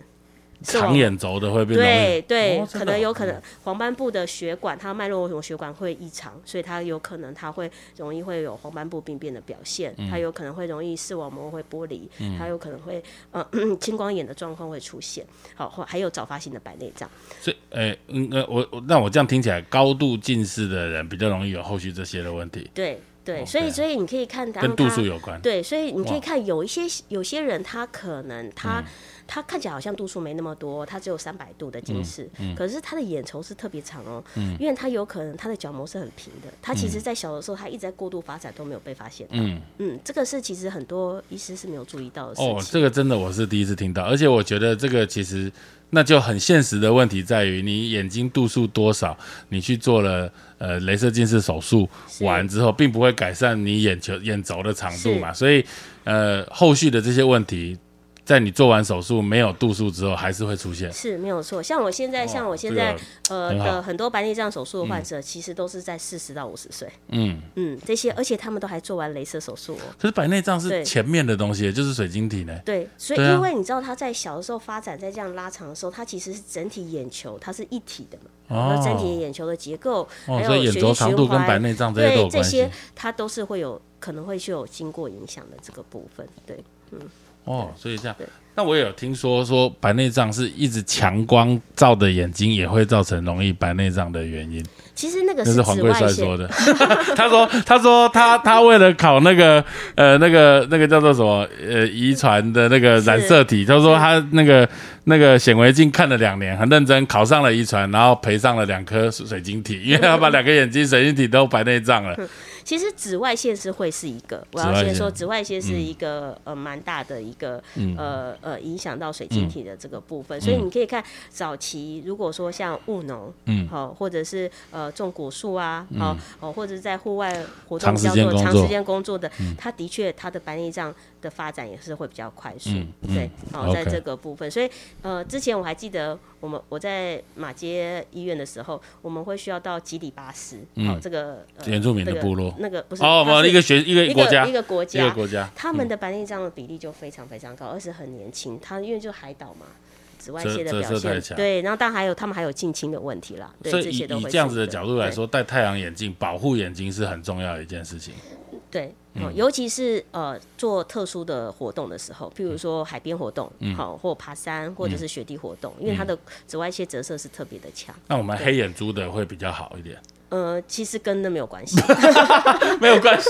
Speaker 1: 长眼轴的会变
Speaker 2: 对对，可能有可能黄斑部的血管，它脉络膜血管会异常，所以它有可能它会容易会有黄斑部病变的表现，它有可能会容易视网膜会剥离，它有可能会呃 青光眼的状况会出现，好，或还有早发性的白内障。
Speaker 1: 所以，诶，嗯呃，我那我这样听起来，高度近视的人比较容易有后续这些的问题。
Speaker 2: 对对，所以所以你可以看，
Speaker 1: 跟度数有关。
Speaker 2: 对，所以你可以看有一些有些人他可能他。他看起来好像度数没那么多，他只有三百度的近视，可是他的眼轴是特别长哦，因为他有可能他的角膜是很平的，他其实在小的时候他一直在过度发展都没有被发现。嗯嗯，这个是其实很多医师是没有注意到的。哦，
Speaker 1: 这个真的我是第一次听到，而且我觉得这个其实那就很现实的问题在于你眼睛度数多少，你去做了呃镭射近视手术完之后，并不会改善你眼球眼轴的长度嘛，所以呃后续的这些问题。在你做完手术没有度数之后，还是会出现，
Speaker 2: 是没有错。像我现在，像我现在，呃的很多白内障手术的患者，其实都是在四十到五十岁。嗯嗯，这些，而且他们都还做完镭射手术哦。
Speaker 1: 可是白内障是前面的东西，就是水晶体呢。
Speaker 2: 对，所以因为你知道，他在小的时候发展，在这样拉长的时候，它其实是整体眼球，它是一体的嘛。哦。整体眼球的结构，还有眼轴
Speaker 1: 长度跟白内障这些
Speaker 2: 对这些，它都是会有可能会是有经过影响的这个部分。对，嗯。
Speaker 1: 哦，所以这样，那我也有听说说白内障是一直强光照的眼睛也会造成容易白内障的原因。
Speaker 2: 其实那个
Speaker 1: 是黄贵帅说的，他说他说他他为了考那个呃那个那个叫做什么呃遗传的那个染色体，他说他那个那个显微镜看了两年，很认真考上了遗传，然后赔上了两颗水晶体，因为他把两个眼睛水晶体都白内障了。
Speaker 2: 其实紫外线是会是一个，我要先说紫外线是一个呃蛮大的一个呃呃影响到水晶体的这个部分，所以你可以看早期如果说像务农，嗯，好，或者是呃种果树啊，好，哦，或者在户外活动比较多长时间工作的，他的确他的白内障。的发展也是会比较快速，对，好，在这个部分，所以呃，之前我还记得我们我在马街医院的时候，我们会需要到吉里巴斯，好，这个
Speaker 1: 原住民的部落，
Speaker 2: 那个不是
Speaker 1: 哦，一个学一个国家，
Speaker 2: 一个国家，
Speaker 1: 一个国家，
Speaker 2: 他们的白内障的比例就非常非常高，而且很年轻，他因为就海岛嘛，紫外线的表现，对，然后当然还有他们还有近亲的问题啦，
Speaker 1: 对，这些都以这样子的角度来说，戴太阳眼镜保护眼睛是很重要的一件事情。
Speaker 2: 对，尤其是呃做特殊的活动的时候，譬如说海边活动，好或爬山或者是雪地活动，因为它的紫外线折射是特别的强。
Speaker 1: 那我们黑眼珠的会比较好一点。
Speaker 2: 呃，其实跟那没有关系，
Speaker 1: 没有关系，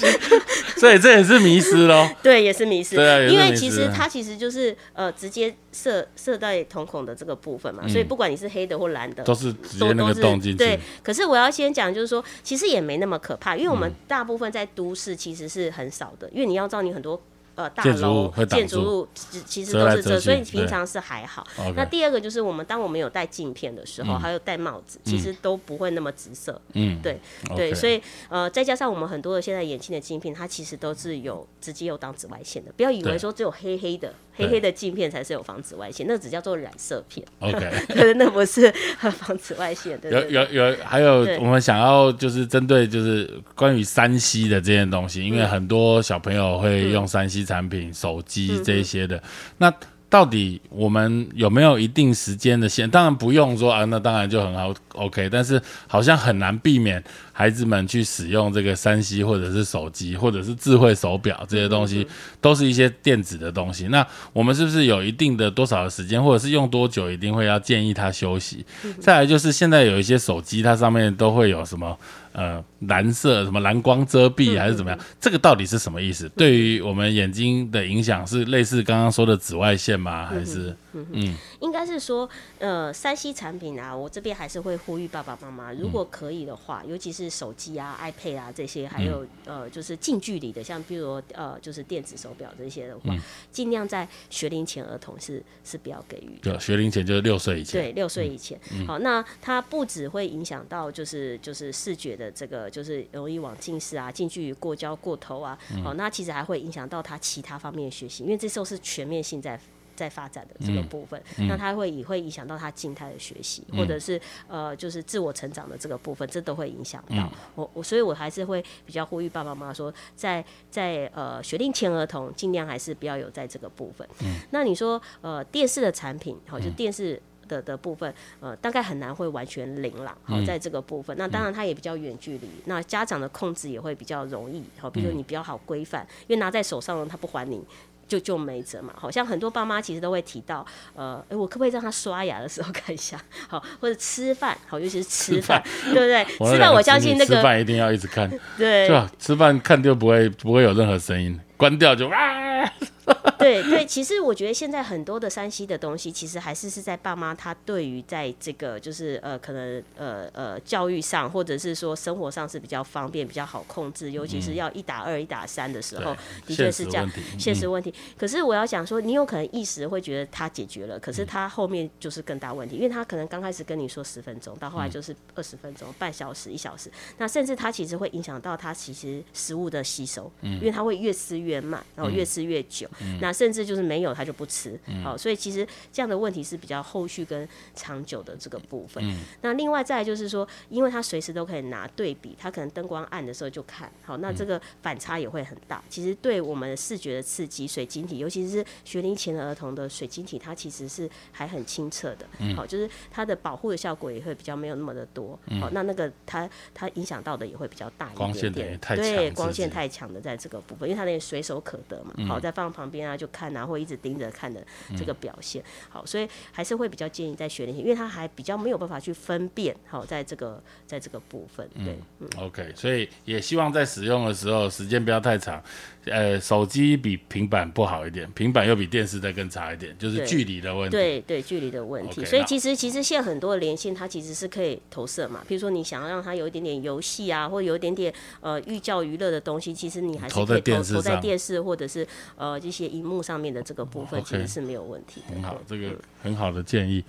Speaker 1: 所以这也是迷失喽。
Speaker 2: 对，也是迷失。
Speaker 1: 对啊，
Speaker 2: 因为其实它其实就是呃直接射射在瞳孔的这个部分嘛，所以不管你是黑的或蓝的，
Speaker 1: 都是直接那个洞进去。
Speaker 2: 对，可是我要先讲，就是说其实也没那么可怕，因为我们大部分在都市其实是很少的，因为你要知道你很多。呃大楼建筑物，其实都是遮，所以平常是还好。那第二个就是我们当我们有戴镜片的时候，还有戴帽子，其实都不会那么直射。嗯，对对，所以呃再加上我们很多的现在眼镜的镜片，它其实都是有直接有挡紫外线的，不要以为说只有黑黑的。黑黑的镜片才是有防紫外线，那只叫做染色片。
Speaker 1: OK，
Speaker 2: 那不是 防紫外线。
Speaker 1: 有有有，还有我们想要就是针对就是关于山西的这件东西，因为很多小朋友会用山西产品、手机这些的，那。到底我们有没有一定时间的限？当然不用说啊，那当然就很好，OK。但是好像很难避免孩子们去使用这个三 C 或者是手机或者是智慧手表这些东西，都是一些电子的东西。那我们是不是有一定的多少的时间，或者是用多久，一定会要建议他休息？再来就是现在有一些手机，它上面都会有什么？呃，蓝色什么蓝光遮蔽还是怎么样？这个到底是什么意思？对于我们眼睛的影响是类似刚刚说的紫外线吗？还是？
Speaker 2: 嗯，应该是说，呃，三 C 产品啊，我这边还是会呼吁爸爸妈妈，如果可以的话，尤其是手机啊、iPad 啊这些，还有呃，就是近距离的，像比如呃，就是电子手表这些的话，尽量在学龄前儿童是是不要给予。
Speaker 1: 对，学龄前就是六岁以前。
Speaker 2: 对，六岁以前。好，那它不只会影响到就是就是视觉的这个，就是容易往近视啊、近距离过焦过头啊。哦，那其实还会影响到他其他方面的学习，因为这时候是全面性在。在发展的这个部分，那它会也会影响到他静态的学习，或者是呃，就是自我成长的这个部分，这都会影响到我。我所以，我还是会比较呼吁爸爸妈妈说，在在呃学龄前儿童，尽量还是不要有在这个部分。那你说呃电视的产品，好，就电视的的部分，呃，大概很难会完全零了。好，在这个部分，那当然它也比较远距离，那家长的控制也会比较容易。好，比如你比较好规范，因为拿在手上他不还你。就就没辙嘛，好像很多爸妈其实都会提到，呃，哎，我可不可以让他刷牙的时候 看一下，好，或者吃饭，好，尤其是吃饭，对不对？吃饭我相信那个
Speaker 1: 吃饭一定要一直看，
Speaker 2: 对，
Speaker 1: 是吧？吃饭看就不会不会有任何声音，关掉就啊。
Speaker 2: 对对，其实我觉得现在很多的山西的东西，其实还是是在爸妈他对于在这个就是呃可能呃呃教育上，或者是说生活上是比较方便、比较好控制，尤其是要一打二、一打三的时候，的确是这样。现实问题。可是我要讲说，你有可能一时会觉得他解决了，可是他后面就是更大问题，因为他可能刚开始跟你说十分钟，到后来就是二十分钟、半小时、一小时，那甚至他其实会影响到他其实食物的吸收，因为他会越吃越慢，然后越吃越久。那甚至就是没有他就不吃，好，所以其实这样的问题是比较后续跟长久的这个部分。那另外再就是说，因为他随时都可以拿对比，他可能灯光暗的时候就看好，那这个反差也会很大。其实对我们视觉的刺激，水晶体，尤其是学龄前的儿童的水晶体，它其实是还很清澈的，好，就是它的保护的效果也会比较没有那么的多。好，那那个它它影响到的也会比较大一点点，对，光线太强的在这个部分，因为它那个随手可得嘛，好，再放旁边。啊，就看啊，或一直盯着看的这个表现，好，所以还是会比较建议在学龄前，因为他还比较没有办法去分辨，好，在这个在这个部分，对
Speaker 1: ，OK，所以也希望在使用的时候时间不要太长。呃，手机比平板不好一点，平板又比电视再更差一点，就是距离的问题。
Speaker 2: 对对，距离的问题。所以其实其实现在很多的连线，它其实是可以投射嘛。比如说你想要让它有一点点游戏啊，或者有一点点呃寓教于乐的东西，其实你还是可以投投在电视或者是呃这些荧幕上面的这个部分，其实是没有问题。
Speaker 1: 很好，这个很好的建议。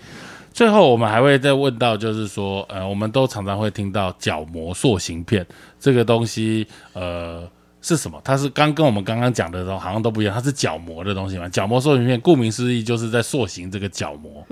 Speaker 1: 最后我们还会再问到，就是说呃，我们都常常会听到角膜塑形片这个东西，呃。是什么？它是刚跟我们刚刚讲的时候好像都不一样，它是角膜的东西嘛？角膜塑形片，顾名思义就是在塑形这个角膜，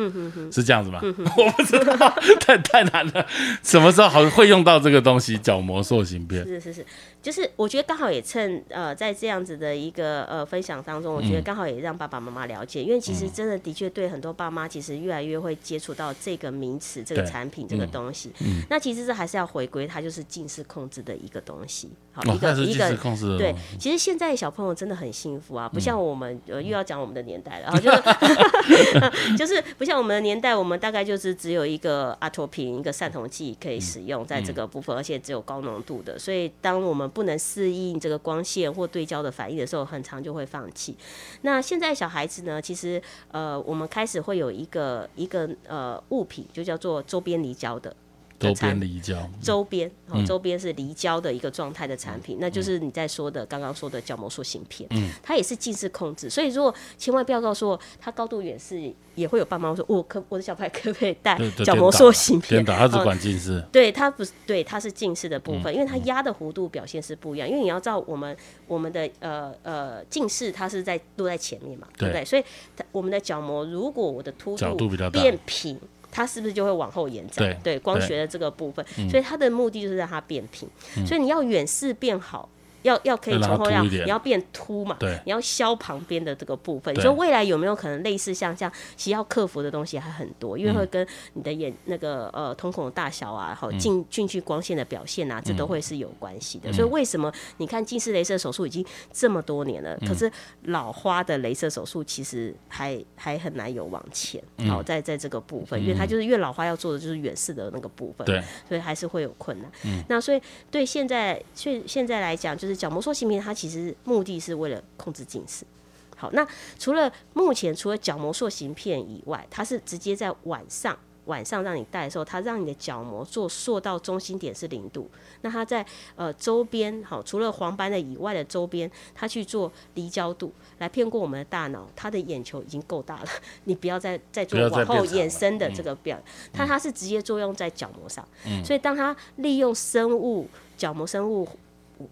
Speaker 1: 是这样子吗？我不知道，太太难了。什么时候好会用到这个东西？角膜塑形片？
Speaker 2: 是是是。就是我觉得刚好也趁呃在这样子的一个呃分享当中，我觉得刚好也让爸爸妈妈了解，因为其实真的的确对很多爸妈其实越来越会接触到这个名词、这个产品、这个东西。那其实这还是要回归它就是近视控制的一个东西，
Speaker 1: 好一个一个
Speaker 2: 对。其实现在小朋友真的很幸福啊，不像我们呃又要讲我们的年代了，就是就是不像我们的年代，我们大概就是只有一个阿托品一个散瞳剂可以使用在这个部分，而且只有高浓度的，所以当我们不能适应这个光线或对焦的反应的时候，很长就会放弃。那现在小孩子呢，其实呃，我们开始会有一个一个呃物品，就叫做周边离焦的。
Speaker 1: 周边离焦，
Speaker 2: 周边哦，周边是离焦的一个状态的产品，那就是你在说的刚刚说的角膜塑形片，嗯，它也是近视控制，所以如果千万不要告诉我它高度远视，也会有爸妈说，我可我的小孩可不可以戴角膜塑形片？
Speaker 1: 它只管近视，
Speaker 2: 对，它不是对，它是近视的部分，因为它压的弧度表现是不一样，因为你要知道我们我们的呃呃近视它是在落在前面嘛，对不对？所以我们的角膜如果我的凸度变平。它是不是就会往后延展？对，光学的这个部分，所以它的目的就是让它变平。所以你要远视变好。要要可以从后要，你要变凸嘛？
Speaker 1: 对，
Speaker 2: 你要削旁边的这个部分。你说未来有没有可能类似像这样，其实要克服的东西还很多，因为会跟你的眼那个呃瞳孔的大小啊，好进进去光线的表现啊，这都会是有关系的。所以为什么你看近视雷射手术已经这么多年了，可是老花的雷射手术其实还还很难有往前。好，在在这个部分，因为它就是越老花要做的就是远视的那个部分，
Speaker 1: 对，
Speaker 2: 所以还是会有困难。那所以对现在现现在来讲，就是。角膜塑形片，它其实目的是为了控制近视。好，那除了目前除了角膜塑形片以外，它是直接在晚上晚上让你戴的时候，它让你的角膜做塑到中心点是零度。那它在呃周边，好，除了黄斑的以外的周边，它去做离焦度，来骗过我们的大脑。它的眼球已经够大了，你不要再再做往后延伸的这个表。它它是直接作用在角膜上，所以当它利用生物角膜生物。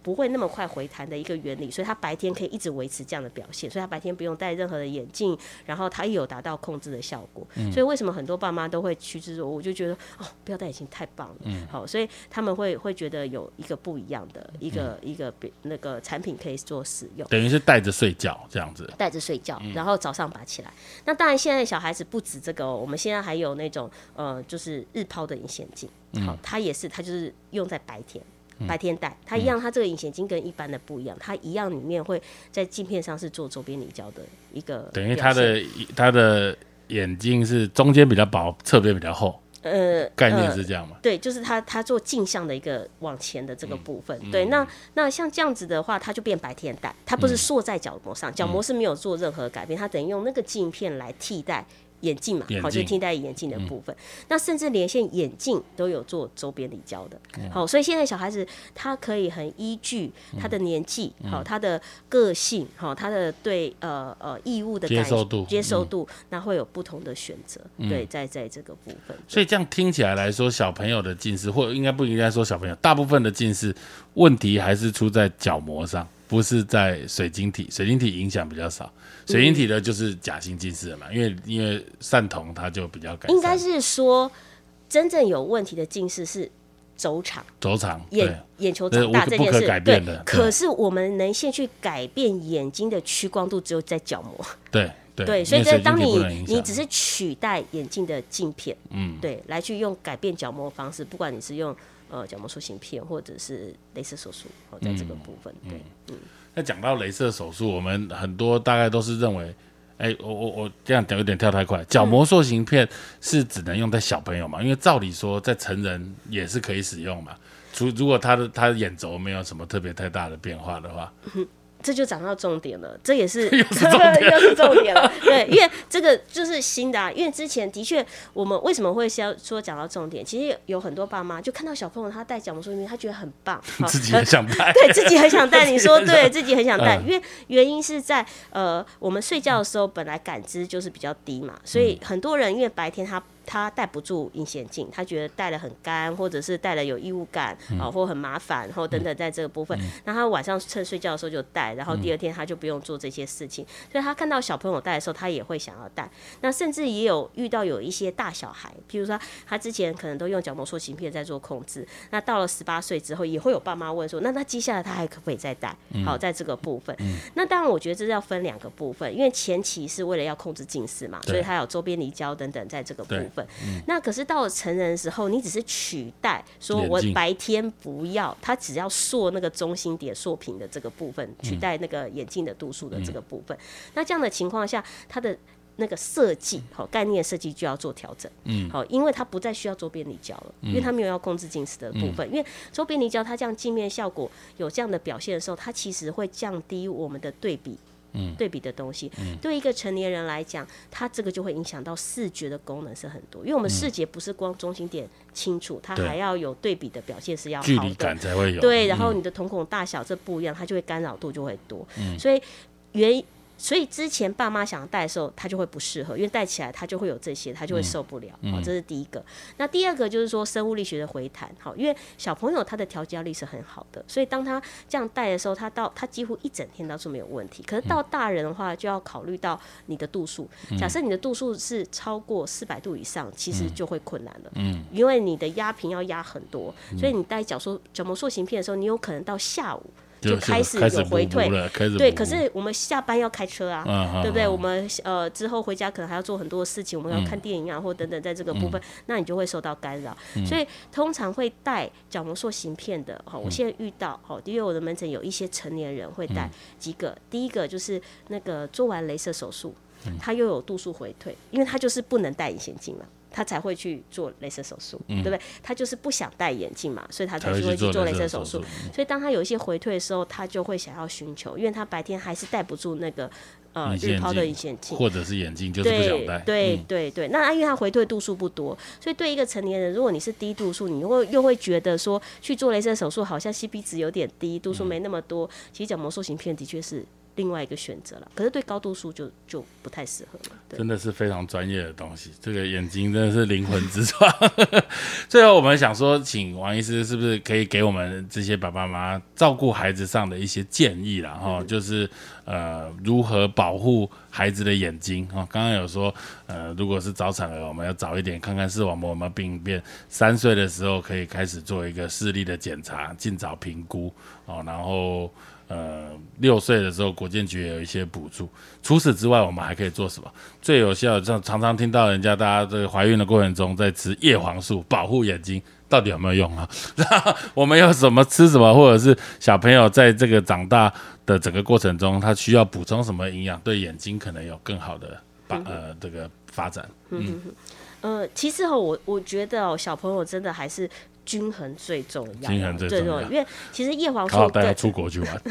Speaker 2: 不会那么快回弹的一个原理，所以它白天可以一直维持这样的表现，所以它白天不用戴任何的眼镜，然后它也有达到控制的效果。所以为什么很多爸妈都会趋之若鹜？我就觉得哦，不要戴眼镜太棒了。好，所以他们会会觉得有一个不一样的一个一个那个产品可以做使用，
Speaker 1: 等于是戴着睡觉这样子，
Speaker 2: 戴着睡觉，然后早上拔起来。那当然，现在小孩子不止这个，哦，我们现在还有那种呃，就是日抛的隐形镜，好，它也是，它就是用在白天。白天戴，它一样，它这个隐形镜跟一般的不一样，它一样里面会在镜片上是做周边离焦的一个。
Speaker 1: 等于它的它的眼镜是中间比较薄，侧边比较厚。呃，概念是这样吗？
Speaker 2: 对，就是它它做镜像的一个往前的这个部分。对，那那像这样子的话，它就变白天戴，它不是塑在角膜上，角膜是没有做任何改变，它等于用那个镜片来替代。眼镜嘛，好，就替代眼镜的部分。那甚至连线眼镜都有做周边离焦的。好，所以现在小孩子他可以很依据他的年纪，好，他的个性，好，他的对呃呃异物的
Speaker 1: 接受度，
Speaker 2: 接受度，那会有不同的选择。对，在在这个部分。
Speaker 1: 所以这样听起来来说，小朋友的近视，或应该不应该说小朋友，大部分的近视问题还是出在角膜上。不是在水晶体，水晶体影响比较少，水晶体的就是假性近视嘛，因为因为散瞳它就比较改
Speaker 2: 应该是说，真正有问题的近视是轴长，
Speaker 1: 轴长
Speaker 2: 眼眼球长大这件事，
Speaker 1: 对。
Speaker 2: 可是我们能先去改变眼睛的屈光度，只有在角膜。
Speaker 1: 对
Speaker 2: 对，所以在当你你只是取代眼镜的镜片，嗯，对，来去用改变角膜方式，不管你是用。呃，角膜塑形片或者是镭射手术，哦，在这个部分，对，嗯。
Speaker 1: 那讲到镭射手术，我们很多大概都是认为，哎，我我我这样讲有点跳太快。角膜塑形片是只能用在小朋友嘛？因为照理说，在成人也是可以使用嘛。除如果他的他的眼轴没有什么特别太大的变化的话。
Speaker 2: 这就讲到重点了，这也是 又 是重点了。对，因为这个就是新的，啊，因为之前的确我们为什么会先说讲到重点？其实有很多爸妈就看到小朋友他戴角膜塑形片，他觉得很棒，
Speaker 1: 自己很想戴，
Speaker 2: 对自己很想戴。你说对自己很想戴，因为原因是在呃，我们睡觉的时候本来感知就是比较低嘛，所以很多人因为白天他。他戴不住隐形镜，他觉得戴了很干，或者是戴了有异物感啊，或很麻烦，然后等等，在这个部分，那他晚上趁睡觉的时候就戴，然后第二天他就不用做这些事情。所以他看到小朋友戴的时候，他也会想要戴。那甚至也有遇到有一些大小孩，譬如说他之前可能都用角膜塑形片在做控制，那到了十八岁之后，也会有爸妈问说，那他接下来他还可不可以再戴？好，在这个部分，那当然我觉得这是要分两个部分，因为前期是为了要控制近视嘛，所以他有周边离焦等等，在这个部分。那可是到了成人的时候，你只是取代，说我白天不要，他只要塑那个中心点塑平的这个部分，取代那个眼镜的度数的这个部分。那这样的情况下，它的那个设计，好概念设计就要做调整。嗯，好，因为它不再需要周边离焦了，因为它没有要控制近视的部分。因为周边离焦，它这样镜面效果有这样的表现的时候，它其实会降低我们的对比。对比的东西。对一个成年人来讲，他这个就会影响到视觉的功能是很多，因为我们视觉不是光中心点清楚，它还要有对比的表现是要
Speaker 1: 距离感才会有。
Speaker 2: 对，然后你的瞳孔大小这不一样，它就会干扰度就会多。所以原。所以之前爸妈想戴的时候，他就会不适合，因为戴起来他就会有这些，他就会受不了。好，这是第一个。那第二个就是说生物力学的回弹。好，因为小朋友他的调节力是很好的，所以当他这样戴的时候，他到他几乎一整天都是没有问题。可是到大人的话，就要考虑到你的度数。假设你的度数是超过四百度以上，其实就会困难了。嗯。因为你的压平要压很多，所以你戴角塑角膜塑形片的时候，你有可能到下午。就开始有回退，对，可是我们下班要开车啊，对不对？我们呃之后回家可能还要做很多的事情，我们要看电影啊，或等等，在这个部分，那你就会受到干扰。所以通常会带角膜塑形片的，哈，我现在遇到，哈，因为我的门诊有一些成年人会带几个，第一个就是那个做完镭射手术，他又有度数回退，因为他就是不能戴隐形镜嘛。他才会去做镭射手术，对不对？他就是不想戴眼镜嘛，所以他才会去做镭射手术。所以当他有一些回退的时候，他就会想要寻求，因为他白天还是戴不住那个呃日抛的隐形镜，
Speaker 1: 或者是眼镜就是不想戴。
Speaker 2: 对对对，那因为他回退度数不多，所以对一个成年人，如果你是低度数，你会又会觉得说去做镭射手术好像 CP 值有点低，度数没那么多。其实角膜塑形片的确是。另外一个选择了，可是对高度数就就不太适合了。
Speaker 1: 真的是非常专业的东西，这个眼睛真的是灵魂之窗。最后，我们想说，请王医师是不是可以给我们这些爸爸妈妈照顾孩子上的一些建议了？哈，就是呃，如何保护孩子的眼睛啊？刚刚有说，呃，如果是早产儿，我们要早一点看看视网膜有没有病变，三岁的时候可以开始做一个视力的检查，尽早评估哦，然后。呃，六岁的时候，国建局也有一些补助。除此之外，我们还可以做什么？最有效，像常常听到人家大家这个怀孕的过程中在吃叶黄素保护眼睛，到底有没有用啊？我们要什么吃什么，或者是小朋友在这个长大的整个过程中，他需要补充什么营养，对眼睛可能有更好的发呃这个发展。嗯，
Speaker 2: 呃，其实哈，我我觉得哦，小朋友真的还是。均衡最重要，
Speaker 1: 均衡最重要，
Speaker 2: 因为其实叶黄素
Speaker 1: 带他出国去玩，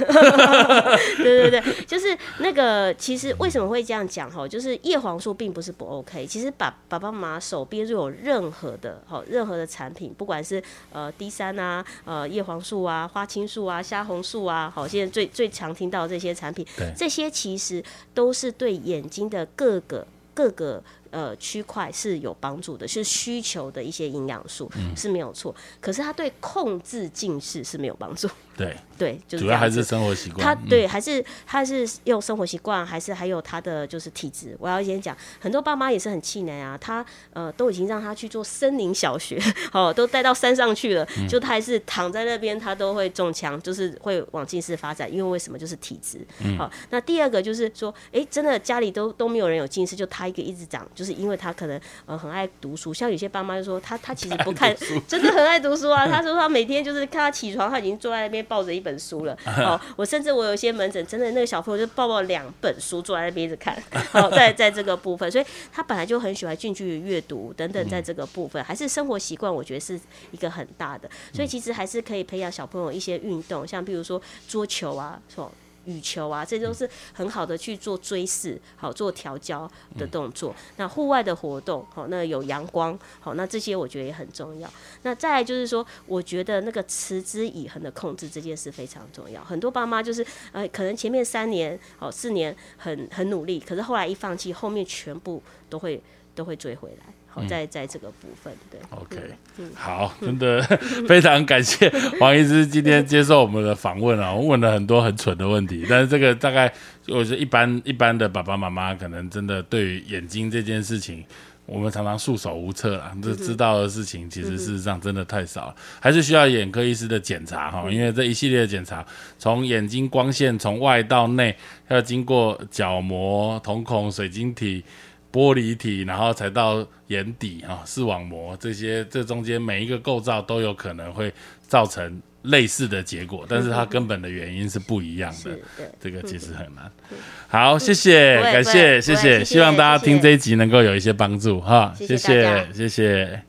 Speaker 2: 对对对，就是那个其实为什么会这样讲哈？就是叶黄素并不是不 OK，其实把爸爸妈妈手边如果有任何的哈任何的产品，不管是呃 D 三啊、呃叶黄素啊、花青素啊、虾红素啊，好，现在最最常听到这些产品，这些其实都是对眼睛的各个各个。呃，区块是有帮助的，是需求的一些营养素是没有错，可是它对控制近视是没有帮助。
Speaker 1: 对
Speaker 2: 对，
Speaker 1: 主要还是生活习惯。
Speaker 2: 他对，还是他是用生活习惯，还是还有他的就是体质。我要先讲，很多爸妈也是很气馁啊，他呃都已经让他去做森林小学，哦，都带到山上去了，就他还是躺在那边，他都会中枪，就是会往近视发展。因为为什么？就是体质。好，那第二个就是说，哎，真的家里都都没有人有近视，就他一个一直长，就是因为他可能呃很爱读书。像有些爸妈就说，他他其实不看，真的很爱读书啊。他说他每天就是看他起床，他已经坐在那边。抱着一本书了，哦，我甚至我有一些门诊，真的那个小朋友就抱抱两本书坐在那边一直看，好，在在这个部分，所以他本来就很喜欢近距离阅读等等，在这个部分。还是生活习惯，我觉得是一个很大的，所以其实还是可以培养小朋友一些运动，像比如说桌球啊，说。羽球啊，这都是很好的去做追视，好做调焦的动作。那户外的活动，好，那有阳光，好，那这些我觉得也很重要。那再来就是说，我觉得那个持之以恒的控制这件事非常重要。很多爸妈就是，呃，可能前面三年，好四年很很努力，可是后来一放弃，后面全部都会都会追回来。在在这个部分，对
Speaker 1: ，OK，好，真的 非常感谢黄医师今天接受我们的访问啊，我问了很多很蠢的问题，但是这个大概我觉得一般一般的爸爸妈妈可能真的对于眼睛这件事情，我们常常束手无策啊，这知道的事情其实事实上真的太少了，还是需要眼科医师的检查哈，因为这一系列的检查，从眼睛光线从外到内，要经过角膜、瞳孔、水晶体。玻璃体，然后才到眼底啊，视网膜这些，这中间每一个构造都有可能会造成类似的结果，但是它根本的原因是不一样的。这个其实很难。好，谢谢，感谢，谢谢，希望大家听这一集能够有一些帮助哈，谢谢，谢谢。